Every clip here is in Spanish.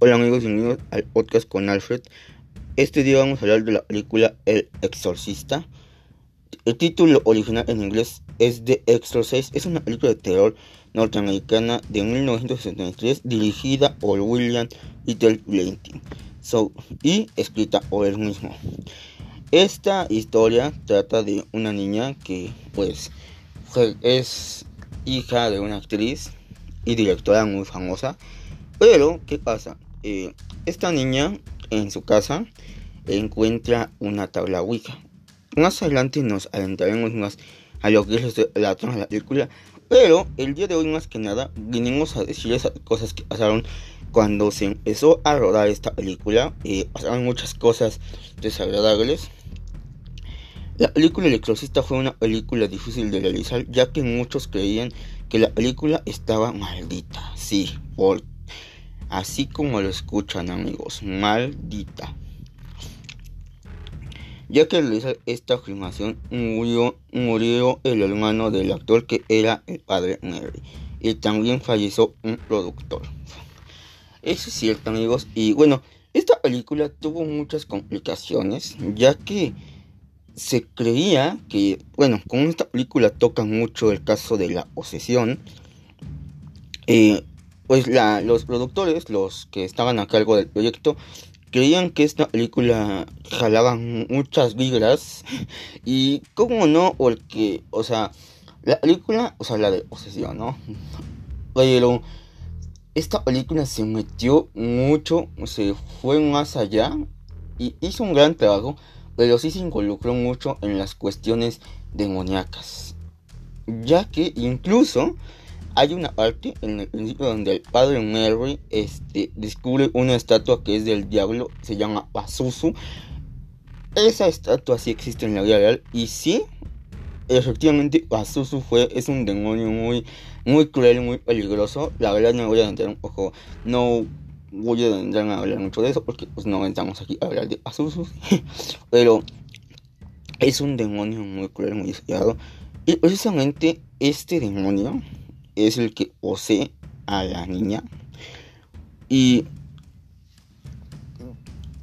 Hola amigos, bienvenidos al podcast con Alfred. Este día vamos a hablar de la película El Exorcista. El título original en inglés es The Exorcist. Es una película de terror norteamericana de 1963 dirigida por William Little Blanty y escrita por él mismo. Esta historia trata de una niña que pues es hija de una actriz y directora muy famosa. Pero, ¿qué pasa? Eh, esta niña en su casa encuentra una tabla Ouija. Más adelante nos adentraremos más a lo que es la trama de la película. Pero el día de hoy más que nada vinimos a decir esas cosas que pasaron cuando se empezó a rodar esta película. Eh, pasaron muchas cosas desagradables. La película El Exorcista fue una película difícil de realizar ya que muchos creían que la película estaba maldita. Sí, por Así como lo escuchan amigos, maldita. Ya que al esta filmación murió, el hermano del actor que era el padre Mary. Y también falleció un productor. Eso es cierto amigos. Y bueno, esta película tuvo muchas complicaciones. Ya que se creía que, bueno, con esta película toca mucho el caso de la posesión. Eh, pues la, los productores, los que estaban a cargo del proyecto, creían que esta película jalaba muchas vibras y cómo no, porque, o sea, la película, o sea, la de posesión, ¿no? Pero esta película se metió mucho, se fue más allá y hizo un gran trabajo, pero sí se involucró mucho en las cuestiones demoníacas. Ya que incluso hay una parte en el principio donde el padre Mary este, descubre una estatua que es del diablo, se llama Pazuzu. Esa estatua sí existe en la vida real y sí, efectivamente Pazuzu fue, es un demonio muy, muy cruel, muy peligroso. La verdad no voy a entrar un poco, no voy a entrar a hablar mucho de eso porque pues no estamos aquí a hablar de Pazuzu. Pero es un demonio muy cruel, muy despiadado. Y precisamente este demonio es el que posee a la niña. Y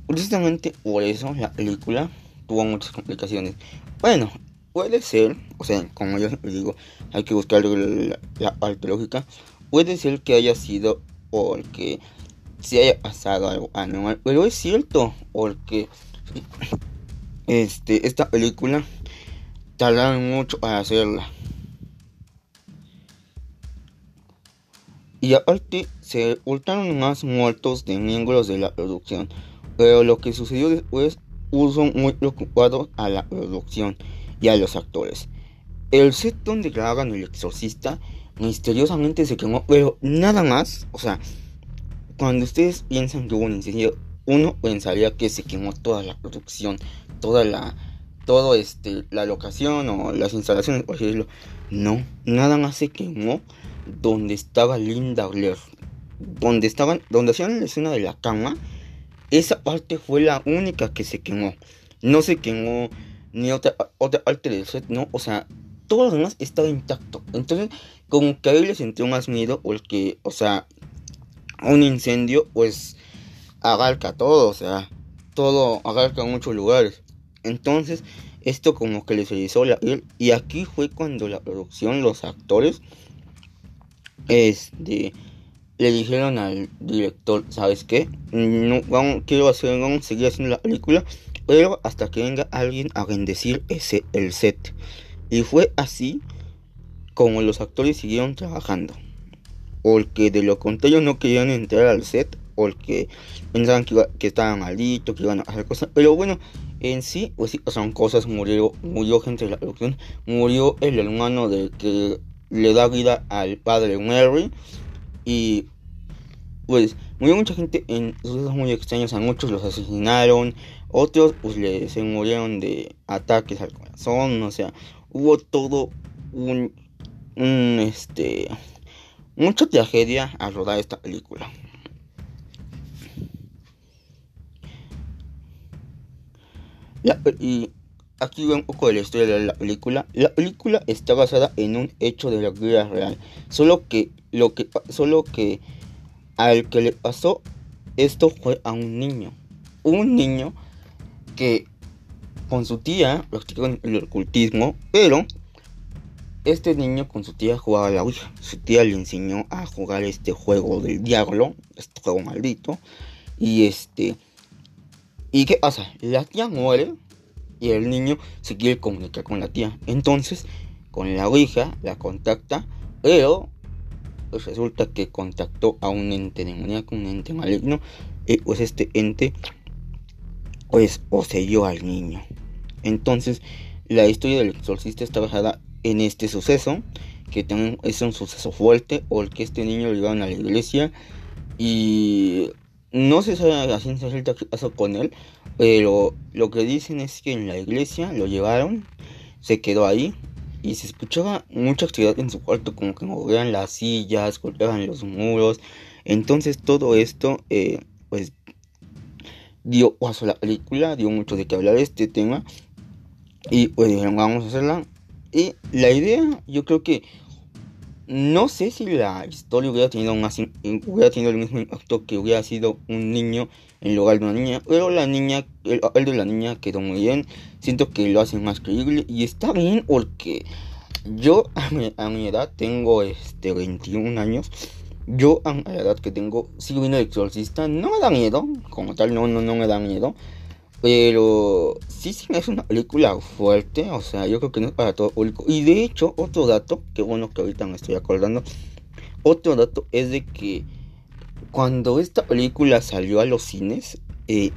precisamente por eso la película tuvo muchas complicaciones. Bueno, puede ser, o sea, como yo digo, hay que buscar la, parte lógica. Puede ser que haya sido porque se haya pasado algo anormal, pero es cierto, porque este, esta película tardaron mucho para hacerla. Y aparte se ocultaron más muertos de miembros de la producción. Pero lo que sucedió después puso muy preocupado a la producción y a los actores. El set donde grababan el exorcista misteriosamente se quemó, pero nada más, o sea, cuando ustedes piensan que hubo un incendio, uno pensaría que se quemó toda la producción, toda la, todo este, la locación o las instalaciones, por decirlo. No, nada más se quemó donde estaba Linda Blair, donde estaban, donde hacían la escena de la cama, esa parte fue la única que se quemó. No se quemó ni otra, otra parte del set, no, o sea, todo lo demás estaba intacto. Entonces, como que ahí les entró más miedo, porque, o sea, un incendio, pues, agarca todo, o sea, todo agarca muchos lugares. Entonces, esto como que les hizo la y aquí fue cuando la producción, los actores, este le dijeron al director, ¿sabes qué? No, quiero hacer, vamos a seguir haciendo la película, pero hasta que venga alguien a bendecir ese, el set. Y fue así como los actores siguieron trabajando. Porque de lo contrario no querían entrar al set, porque pensaban que, que estaban malditos, que iban a hacer cosas. Pero bueno, en sí, pues sí, son cosas, murió, murió gente de la producción, murió el hermano de que le da vida al padre Mary. Y pues murió mucha gente en sucesos muy extraños, a muchos los asesinaron, otros pues le, se murieron de ataques al corazón, o sea, hubo todo un, un este mucha tragedia al rodar esta película. y Aquí va un poco de la historia de la película. La película está basada en un hecho de la vida real. Solo que lo que solo que al que le pasó esto fue a un niño. Un niño que con su tía practicó el ocultismo, pero este niño con su tía jugaba la Ouija. Su tía le enseñó a jugar este juego del diablo, este juego maldito. Y este. ¿Y qué pasa? La tía muere el niño se quiere comunicar con la tía. Entonces, con la Ouija la contacta, pero pues resulta que contactó a un ente demoníaco, un ente maligno. Y pues este ente, pues poseyó al niño. Entonces, la historia del exorcista está basada en este suceso, que también es un suceso fuerte, o el que este niño lo llevaron a la iglesia y no se sabe la ciencia cierta qué pasó con él, pero lo que dicen es que en la iglesia lo llevaron, se quedó ahí y se escuchaba mucha actividad en su cuarto, como que movían las sillas, golpeaban los muros. Entonces todo esto, eh, pues, dio paso a la película, dio mucho de qué hablar de este tema. Y pues dijeron, vamos a hacerla. Y la idea, yo creo que no sé si la historia hubiera tenido, hubiera tenido el mismo impacto que hubiera sido un niño en lugar de una niña, pero la niña, el de la niña quedó muy bien. Siento que lo hacen más creíble y está bien porque yo a mi, edad tengo este 21 años. Yo a la edad que tengo sigo viendo el exorcista, no me da miedo, como tal no, no, no me da miedo. Pero sí, sí, es una película fuerte. O sea, yo creo que no es para todo público. Y de hecho, otro dato, que bueno que ahorita me estoy acordando. Otro dato es de que cuando esta película salió a los cines, eh,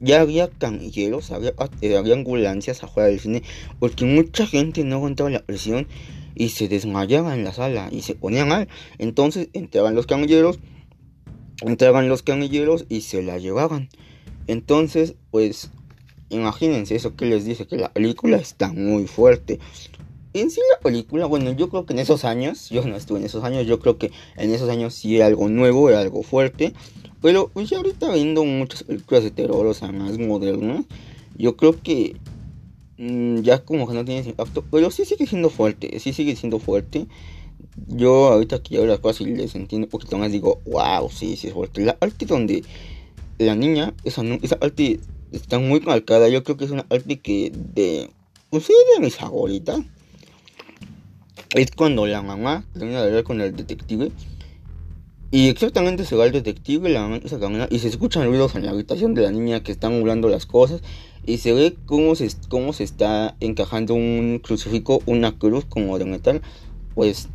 ya había camilleros, había, eh, había, ambulancias afuera del cine, porque mucha gente no aguantaba la presión y se desmayaba en la sala y se ponían mal. Entonces entraban los camilleros, entraban los camilleros y se la llevaban. Entonces, pues, imagínense eso que les dice, que la película está muy fuerte. En sí la película, bueno, yo creo que en esos años, yo no estuve en esos años, yo creo que en esos años sí era algo nuevo, era algo fuerte. Pero pues ya ahorita viendo muchas películas de terror, o sea, más modernas, yo creo que mm, ya como que no tiene ese impacto, pero sí sigue siendo fuerte, sí sigue siendo fuerte. Yo ahorita que ya las cosas y les entiendo un poquito más, digo, wow, sí, sí es fuerte. La parte donde la niña, esa, esa arte está muy calcada. Yo creo que es una arte que de. Pues sí, de mis favoritas. Es cuando la mamá termina de hablar con el detective. Y exactamente se va el detective, la mamá se camina y se escuchan ruidos en la habitación de la niña que están hablando las cosas. Y se ve cómo se, cómo se está encajando un crucifijo, una cruz como de metal, pues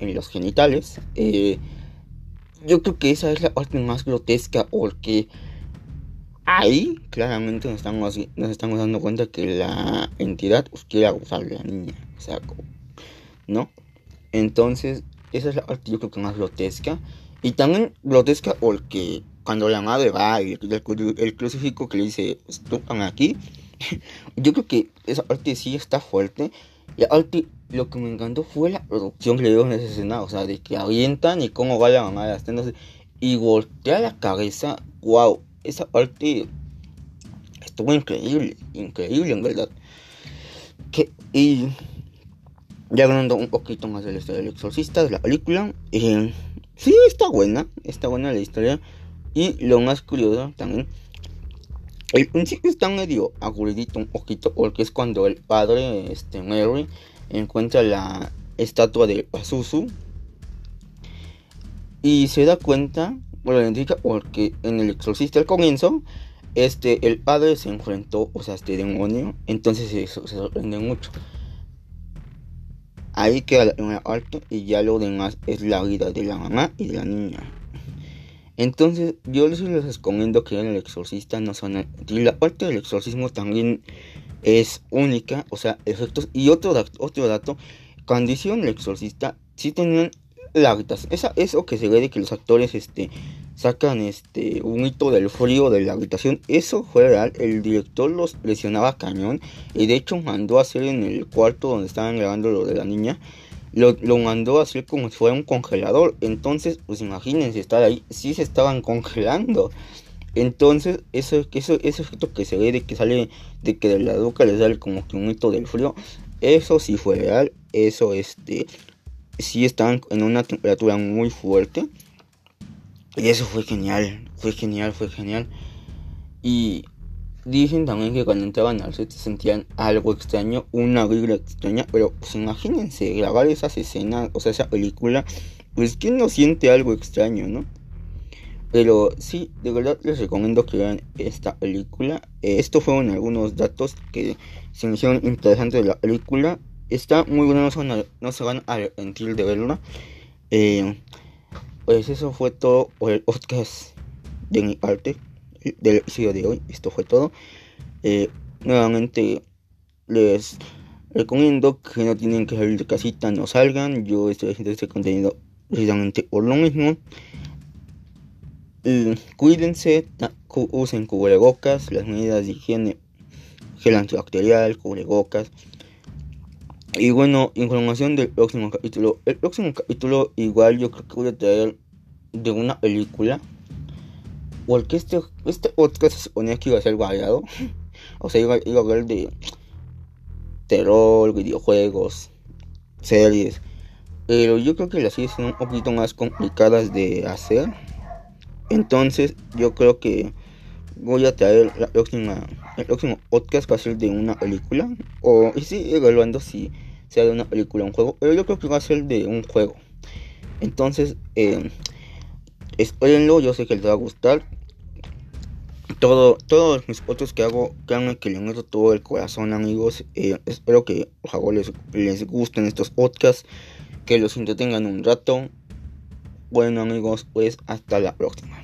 en los genitales. Eh, yo creo que esa es la parte más grotesca porque ahí claramente nos estamos, nos estamos dando cuenta que la entidad pues, quiere abusar de la niña. O sea, ¿no? Entonces, esa es la parte yo creo que más grotesca. Y también grotesca porque cuando la madre va y el, el, crucifijo que le dice, estupan aquí, yo creo que esa parte sí está fuerte. Y aparte, lo que me encantó fue la producción que le dio en esa escena, o sea, de que avientan y cómo va la mamá de las tendas y voltea la cabeza, wow, esa parte estuvo increíble, increíble en verdad. Que, y ya hablando un poquito más de la historia del exorcista, de la película, eh, sí está buena, está buena la historia. Y lo más curioso también, el principio está medio aburridito un poquito, porque es cuando el padre, este, Mary, encuentra la estatua de Azuzu y se da cuenta, bueno, identifica porque en el exorcista al comienzo, este, el padre se enfrentó, o sea, este demonio, entonces se, se sorprende mucho. Ahí queda la parte y ya lo demás es la vida de la mamá y de la niña. Entonces, yo les, recomiendo que en el exorcista no son. Y la parte del exorcismo también es única, o sea, efectos. Y otro dato, otro dato cuando hicieron el exorcista, sí tenían habitación. Esa, eso que se ve de que los actores este, sacan este, un hito del frío de la habitación. Eso fue real. El director los presionaba cañón. Y de hecho mandó a hacer en el cuarto donde estaban grabando lo de la niña. Lo, lo, mandó a hacer como si fuera un congelador. Entonces, pues imagínense estar ahí. Sí se estaban congelando. Entonces, eso, eso, ese efecto que se ve de que sale, de que de la boca les sale como que un hito del frío, eso sí fue real. Eso, este, sí estaban en una temperatura muy fuerte. Y eso fue genial, fue genial, fue genial. Y dicen también que cuando entraban al set sentían algo extraño, una vibra extraña, pero pues imagínense grabar esas escenas, o sea, esa película, pues quién no siente algo extraño, ¿no? Pero sí, de verdad les recomiendo que vean esta película. Eh, estos fueron algunos datos que se me hicieron interesantes de la película. Está muy buena, no se van a, no se van a arrepentir de verla. Eh, pues eso fue todo por el podcast de mi parte del episodio de hoy. Esto fue todo. Eh, nuevamente les recomiendo que no tienen que salir de casita, no salgan. Yo estoy haciendo este contenido precisamente por lo mismo cuídense, usen cubrebocas, las medidas de higiene, gel antibacterial, cubrebocas. Y bueno, información del próximo capítulo. El próximo capítulo igual yo creo que voy a traer de una película. Porque este, este podcast se suponía que iba a ser variado. O sea, iba, iba a hablar de terror, videojuegos, series. Pero yo creo que las series son un poquito más complicadas de hacer. Entonces yo creo que voy a traer la próxima, el próximo podcast ser de una película. O y sí, evaluando si sea de una película o un juego. Pero yo creo que va a ser de un juego. Entonces, eh, espérenlo, yo sé que les va a gustar. Todo, todos mis otros que hago, créanme que les meto todo el corazón, amigos. Eh, espero que ojalá les, les gusten estos podcasts, que los entretengan un rato. Bueno amigos, pues hasta la próxima.